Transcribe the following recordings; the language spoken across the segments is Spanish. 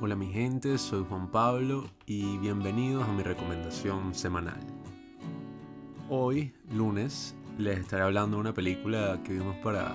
Hola mi gente, soy Juan Pablo y bienvenidos a mi recomendación semanal. Hoy, lunes, les estaré hablando de una película que vimos para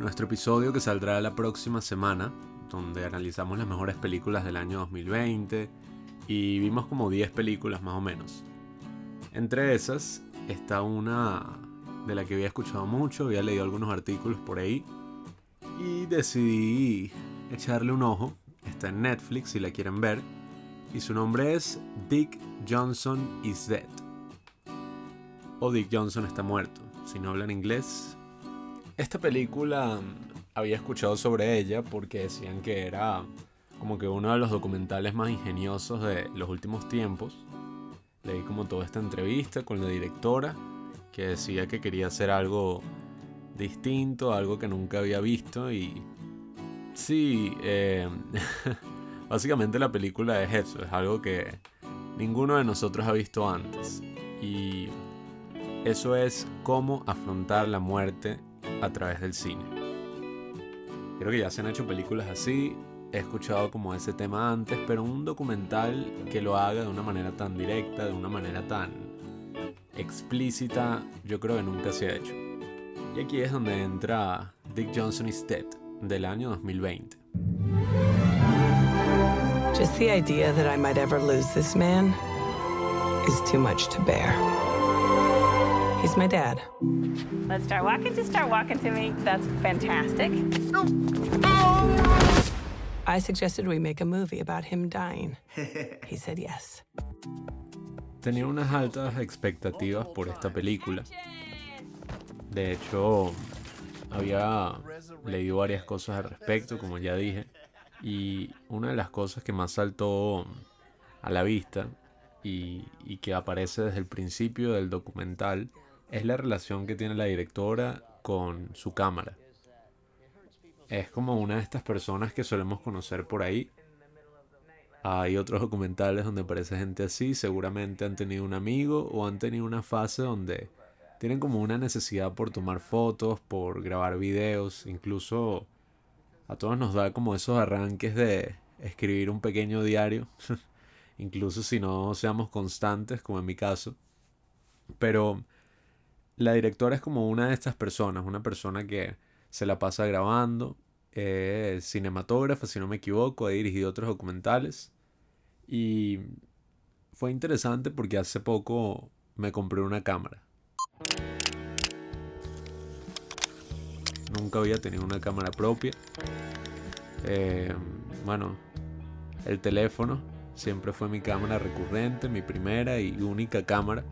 nuestro episodio que saldrá la próxima semana, donde analizamos las mejores películas del año 2020 y vimos como 10 películas más o menos. Entre esas está una de la que había escuchado mucho, había leído algunos artículos por ahí y decidí echarle un ojo. En Netflix si la quieren ver. Y su nombre es Dick Johnson is Dead. O Dick Johnson está muerto. Si no hablan inglés. Esta película mm, había escuchado sobre ella porque decían que era como que uno de los documentales más ingeniosos de los últimos tiempos. Leí como toda esta entrevista con la directora que decía que quería hacer algo distinto, algo que nunca había visto y sí, eh, básicamente la película es eso, es algo que ninguno de nosotros ha visto antes y eso es cómo afrontar la muerte a través del cine. Creo que ya se han hecho películas así, he escuchado como ese tema antes, pero un documental que lo haga de una manera tan directa, de una manera tan explícita, yo creo que nunca se ha hecho. Y aquí es donde entra Dick Johnson is Dead del año 2020. Just the idea that I might ever lose this man is too much to bear. He's my dad. Let's start walking. Just start walking to me. That's fantastic. I suggested we make a movie about him dying. He said yes. Tenía unas altas expectativas por esta película. De hecho, había leído varias cosas al respecto, como ya dije. Y una de las cosas que más saltó a la vista y, y que aparece desde el principio del documental es la relación que tiene la directora con su cámara. Es como una de estas personas que solemos conocer por ahí. Hay otros documentales donde aparece gente así, seguramente han tenido un amigo o han tenido una fase donde tienen como una necesidad por tomar fotos, por grabar videos, incluso a todos nos da como esos arranques de escribir un pequeño diario, incluso si no seamos constantes, como en mi caso. Pero la directora es como una de estas personas, una persona que se la pasa grabando, es cinematógrafa, si no me equivoco, ha dirigido otros documentales. Y fue interesante porque hace poco me compré una cámara. Nunca había tenido una cámara propia. Eh, bueno, el teléfono siempre fue mi cámara recurrente, mi primera y única cámara.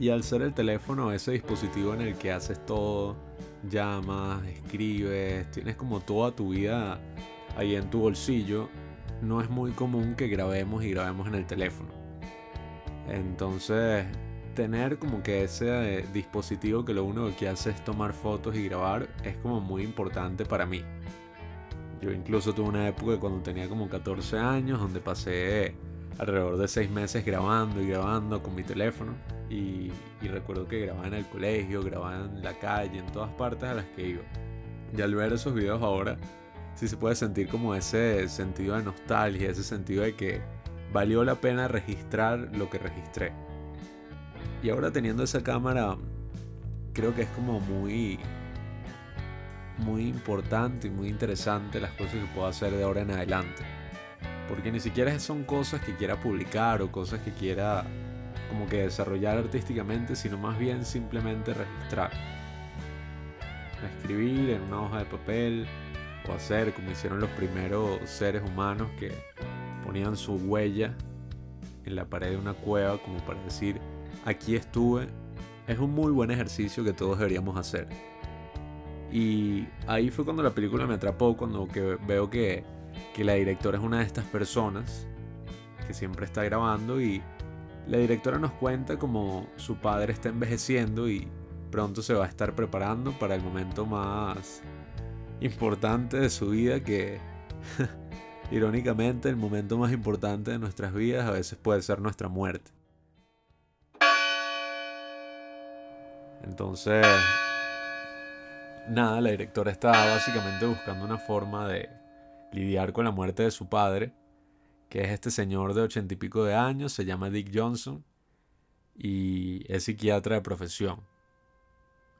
Y al ser el teléfono ese dispositivo en el que haces todo, llamas, escribes, tienes como toda tu vida ahí en tu bolsillo, no es muy común que grabemos y grabemos en el teléfono. Entonces, tener como que ese dispositivo que lo único que hace es tomar fotos y grabar es como muy importante para mí. Yo incluso tuve una época cuando tenía como 14 años donde pasé alrededor de 6 meses grabando y grabando con mi teléfono. Y, y, recuerdo que grababa en el colegio, grababa en la calle, en todas partes a las que iba. Y al ver esos videos ahora, sí se puede sentir como ese sentido de nostalgia, ese sentido de que valió la pena registrar lo que registré. Y ahora teniendo esa cámara, creo que es como muy muy importante y muy interesante las cosas que puedo hacer de ahora en adelante. Porque ni siquiera son cosas que quiera publicar o cosas que quiera como que desarrollar artísticamente, sino más bien simplemente registrar. Escribir en una hoja de papel o hacer como hicieron los primeros seres humanos que ponían su huella en la pared de una cueva como para decir aquí estuve. Es un muy buen ejercicio que todos deberíamos hacer. Y ahí fue cuando la película me atrapó, cuando que veo que, que la directora es una de estas personas que siempre está grabando y la directora nos cuenta como su padre está envejeciendo y pronto se va a estar preparando para el momento más importante de su vida que irónicamente el momento más importante de nuestras vidas a veces puede ser nuestra muerte. Entonces, nada, la directora está básicamente buscando una forma de lidiar con la muerte de su padre que es este señor de ochenta y pico de años, se llama Dick Johnson y es psiquiatra de profesión.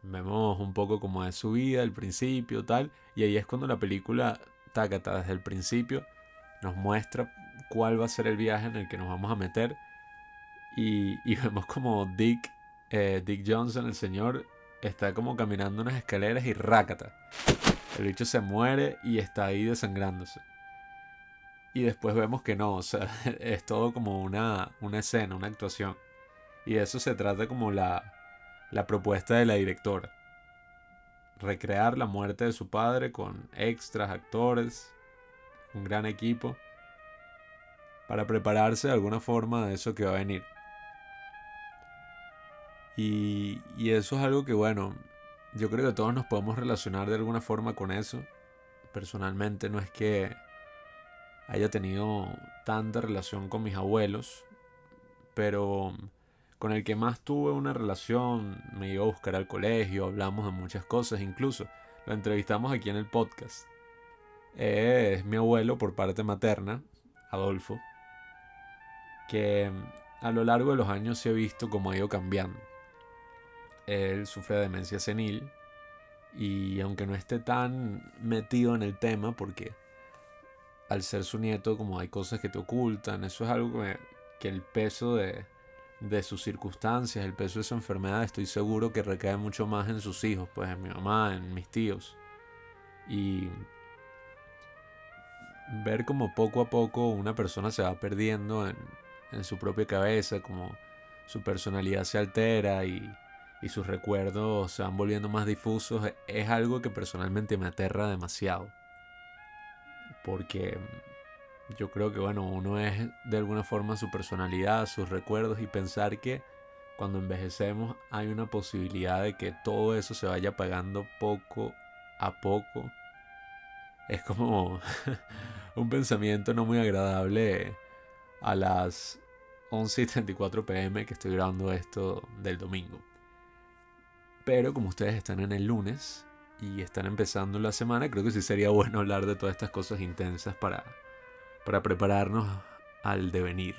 Vemos un poco como es su vida, el principio, tal, y ahí es cuando la película, Takata, desde el principio, nos muestra cuál va a ser el viaje en el que nos vamos a meter. Y, vemos como Dick, eh, Dick Johnson, el señor, está como caminando unas escaleras y rácata. El bicho se muere y está ahí desangrándose. Y después vemos que no, o sea, es todo como una, una escena, una actuación. Y eso se trata como la, la propuesta de la directora. Recrear la muerte de su padre con extras, actores, un gran equipo, para prepararse de alguna forma de eso que va a venir. Y, eso es algo que, bueno, yo creo que todos nos podemos relacionar de alguna forma con eso. Personalmente no es que haya tenido tanta relación con mis abuelos, pero con el que más tuve una relación, me iba a buscar al colegio, hablamos de muchas cosas, incluso lo entrevistamos aquí en el podcast. Es mi abuelo por parte materna, Adolfo, que a lo largo de los años se ha visto cómo ha ido cambiando. Él sufre de demencia senil y aunque no esté tan metido en el tema, porque al ser su nieto como hay cosas que te ocultan, eso es algo que, el peso de, de sus circunstancias, el peso de su enfermedad, estoy seguro que recae mucho más en sus hijos, pues en mi mamá, en mis tíos. Y ver como poco a poco una persona se va perdiendo en, en su propia cabeza, como su personalidad se altera y, y sus recuerdos se van volviendo más difusos, es algo que personalmente me aterra demasiado porque yo creo que bueno, uno es de alguna forma su personalidad, sus recuerdos y pensar que cuando envejecemos hay una posibilidad de que todo eso se vaya apagando poco a poco. Es como un pensamiento no muy agradable a las 11 y 34 pm que estoy grabando esto del domingo. Pero como ustedes están en el lunes, y están empezando la semana, creo que sí sería bueno hablar de todas estas cosas intensas para, para prepararnos al devenir.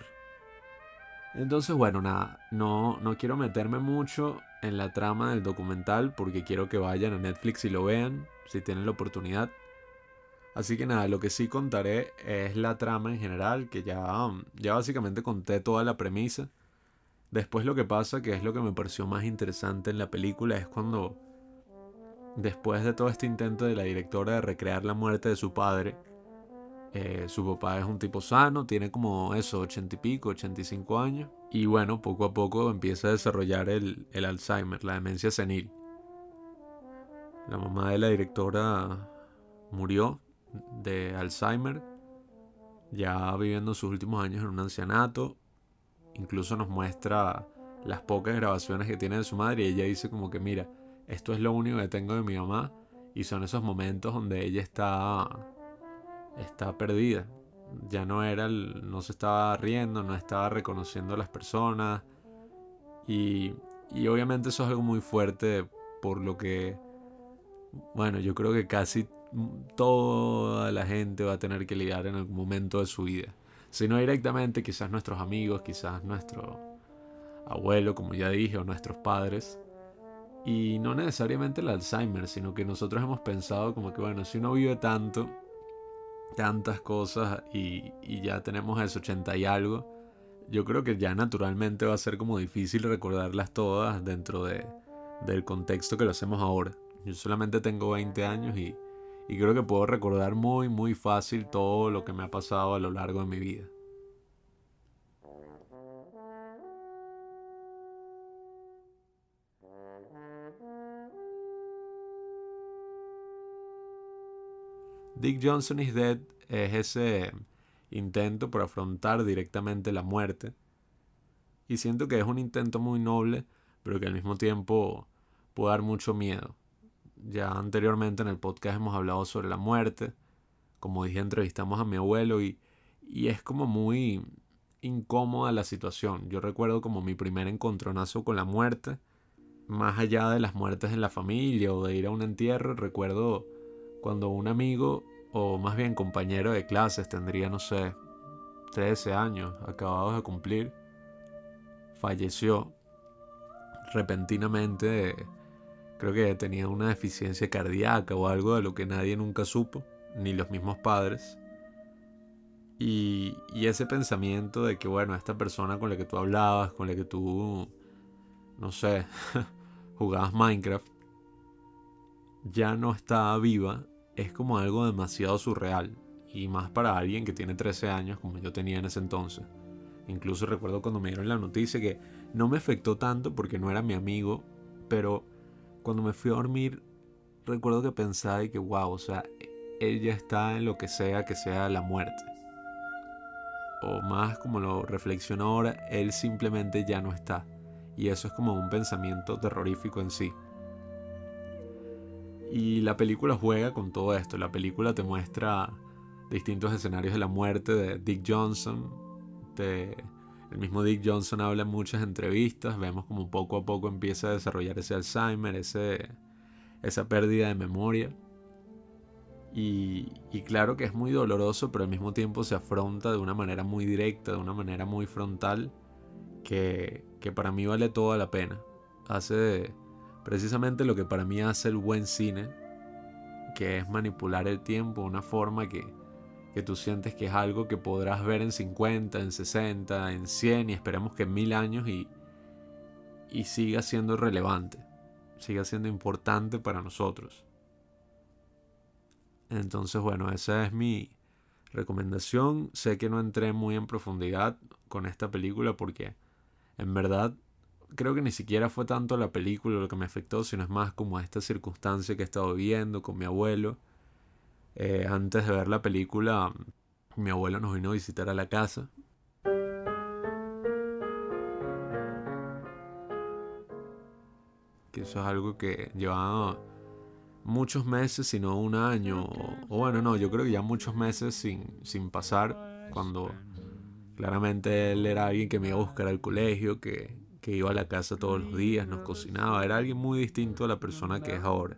Entonces, bueno, nada, no, no quiero meterme mucho en la trama del documental porque quiero que vayan a Netflix y lo vean, si tienen la oportunidad. Así que nada, lo que sí contaré es la trama en general, que ya, ya básicamente conté toda la premisa. Después lo que pasa, que es lo que me pareció más interesante en la película, es cuando Después de todo este intento de la directora de recrear la muerte de su padre, eh, su papá es un tipo sano, tiene como eso, ochenta y pico, 85 años. Y bueno, poco a poco empieza a desarrollar el, el Alzheimer, la demencia senil. La mamá de la directora murió de Alzheimer, ya viviendo sus últimos años en un ancianato. Incluso nos muestra las pocas grabaciones que tiene de su madre y ella dice como que mira, esto es lo único que tengo de mi mamá y son esos momentos donde ella está está perdida. Ya no era no se estaba riendo, no estaba reconociendo a las personas y, y obviamente eso es algo muy fuerte por lo que bueno, yo creo que casi toda la gente va a tener que lidiar en algún momento de su vida. Si no directamente, quizás nuestros amigos, quizás nuestro abuelo, como ya dije, o nuestros padres. Y no necesariamente el Alzheimer, sino que nosotros hemos pensado como que, bueno, si uno vive tanto, tantas cosas y, ya tenemos esos 80 y algo, yo creo que ya naturalmente va a ser como difícil recordarlas todas dentro de, del contexto que lo hacemos ahora. Yo solamente tengo 20 años y, y creo que puedo recordar muy, muy fácil todo lo que me ha pasado a lo largo de mi vida. Dick Johnson is Dead es ese intento por afrontar directamente la muerte. Y siento que es un intento muy noble, pero que al mismo tiempo puede dar mucho miedo. Ya anteriormente en el podcast hemos hablado sobre la muerte. Como dije, entrevistamos a mi abuelo y, y es como muy incómoda la situación. Yo recuerdo como mi primer encontronazo con la muerte, más allá de las muertes en la familia o de ir a un entierro, recuerdo cuando un amigo, o más bien compañero de clases, tendría, no sé, 13 años, acabados de cumplir, falleció repentinamente. Creo que tenía una deficiencia cardíaca o algo de lo que nadie nunca supo, ni los mismos padres. Y, y, ese pensamiento de que, bueno, esta persona con la que tú hablabas, con la que tú, no sé, jugabas Minecraft, ya no está viva, es como algo demasiado surreal. Y más para alguien que tiene 13 años, como yo tenía en ese entonces. Incluso recuerdo cuando me dieron la noticia que no me afectó tanto porque no era mi amigo, pero cuando me fui a dormir, recuerdo que pensaba y que, wow, o sea, él ya está en lo que sea que sea la muerte. O más como lo reflexiono ahora, él simplemente ya no está. Y eso es como un pensamiento terrorífico en sí. Y la película juega con todo esto. La película te muestra distintos escenarios de la muerte de Dick Johnson. El mismo Dick Johnson habla en muchas entrevistas. Vemos como poco a poco empieza a desarrollar ese Alzheimer, ese, esa pérdida de memoria. Y, claro que es muy doloroso, pero al mismo tiempo se afronta de una manera muy directa, de una manera muy frontal, que, que para mí vale toda la pena. Hace precisamente lo que para mí hace el buen cine, que es manipular el tiempo de una forma que, que tú sientes que es algo que podrás ver en 50, en 60, en 100 y esperemos que en mil años y, y siga siendo relevante, siga siendo importante para nosotros. Entonces, bueno, esa es mi recomendación. Sé que no entré muy en profundidad con esta película porque en verdad creo que ni siquiera fue tanto la película lo que me afectó, sino es más como esta circunstancia que he estado viviendo con mi abuelo. Eh, antes de ver la película, mi abuelo nos vino a visitar a la casa. Que eso es algo que llevaba muchos meses, si no un año. O, bueno, no, yo creo que ya muchos meses sin, sin pasar. Cuando claramente él era alguien que me iba a buscar al colegio, que, que iba a la casa todos los días, nos cocinaba, era alguien muy distinto a la persona que es ahora.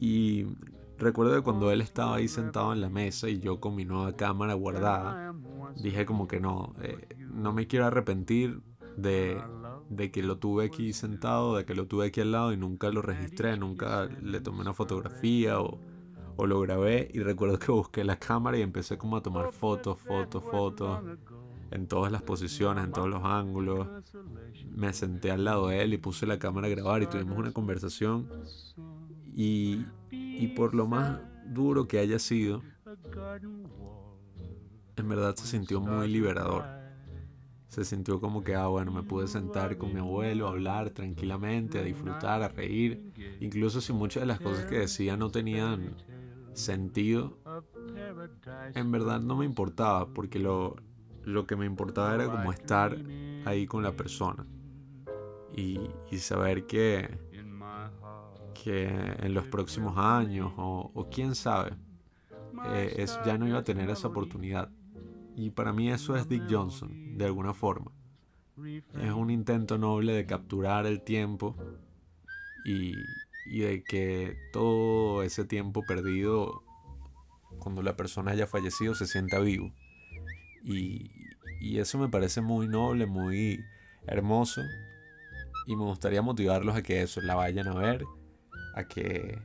Y recuerdo que cuando él estaba ahí sentado en la mesa y yo con mi nueva cámara guardada, dije como que no, eh, no me quiero arrepentir de, que lo tuve aquí sentado, de que lo tuve aquí al lado y nunca lo registré, nunca le tomé una fotografía o, o lo grabé y recuerdo que busqué la cámara y empecé como a tomar fotos, fotos, fotos en todas las posiciones, en todos los ángulos. Me senté al lado de él y puse la cámara a grabar y tuvimos una conversación. Y, y por lo más duro que haya sido, en verdad se sintió muy liberador. Se sintió como que, ah, bueno, me pude sentar con mi abuelo, a hablar tranquilamente, a disfrutar, a reír. Incluso si muchas de las cosas que decía no tenían sentido, en verdad no me importaba, porque lo, lo que me importaba era como estar ahí con la persona y, saber que, que en los próximos años o, quién sabe, eh, ya no iba a tener esa oportunidad. Y para mí eso es Dick Johnson, de alguna forma. Es un intento noble de capturar el tiempo y de que todo ese tiempo perdido, cuando la persona haya fallecido, se sienta vivo. Y, eso me parece muy noble, muy hermoso. Y me gustaría motivarlos a que eso, la vayan a ver, a que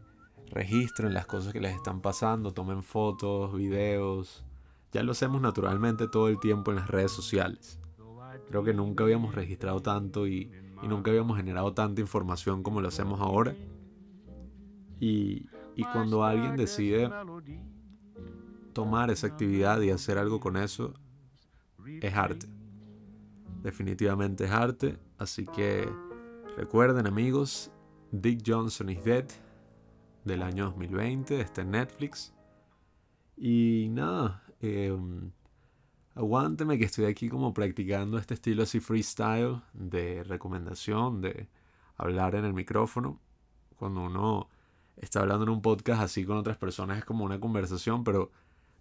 registren las cosas que les están pasando, tomen fotos, videos. Ya lo hacemos naturalmente todo el tiempo en las redes sociales. Creo que nunca habíamos registrado tanto y, nunca habíamos generado tanta información como lo hacemos ahora. Y, y cuando alguien decide tomar esa actividad y hacer algo con eso, es arte. Definitivamente es arte. Así que recuerden amigos, Dick Johnson is Dead del año 2020, está Netflix. Y nada, em, aguánteme que estoy aquí como practicando este estilo así freestyle de recomendación, de hablar en el micrófono. Cuando uno está hablando en un podcast así con otras personas es como una conversación, pero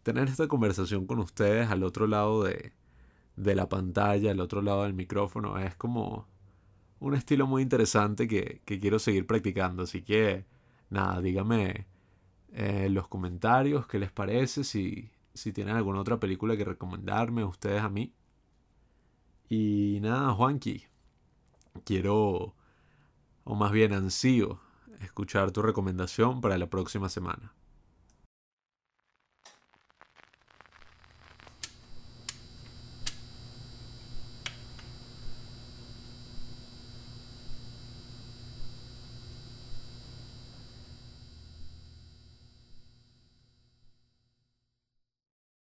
tener esta conversación con ustedes al otro lado de, de la pantalla, al otro lado del micrófono. Es como un estilo muy interesante que, quiero seguir practicando. Así que, nada, dígame en los comentarios qué les parece, si, si tienen alguna otra película que recomendarme, ustedes a mí. Y nada, Juanqui, quiero, o más bien ansío, escuchar tu recomendación para la próxima semana.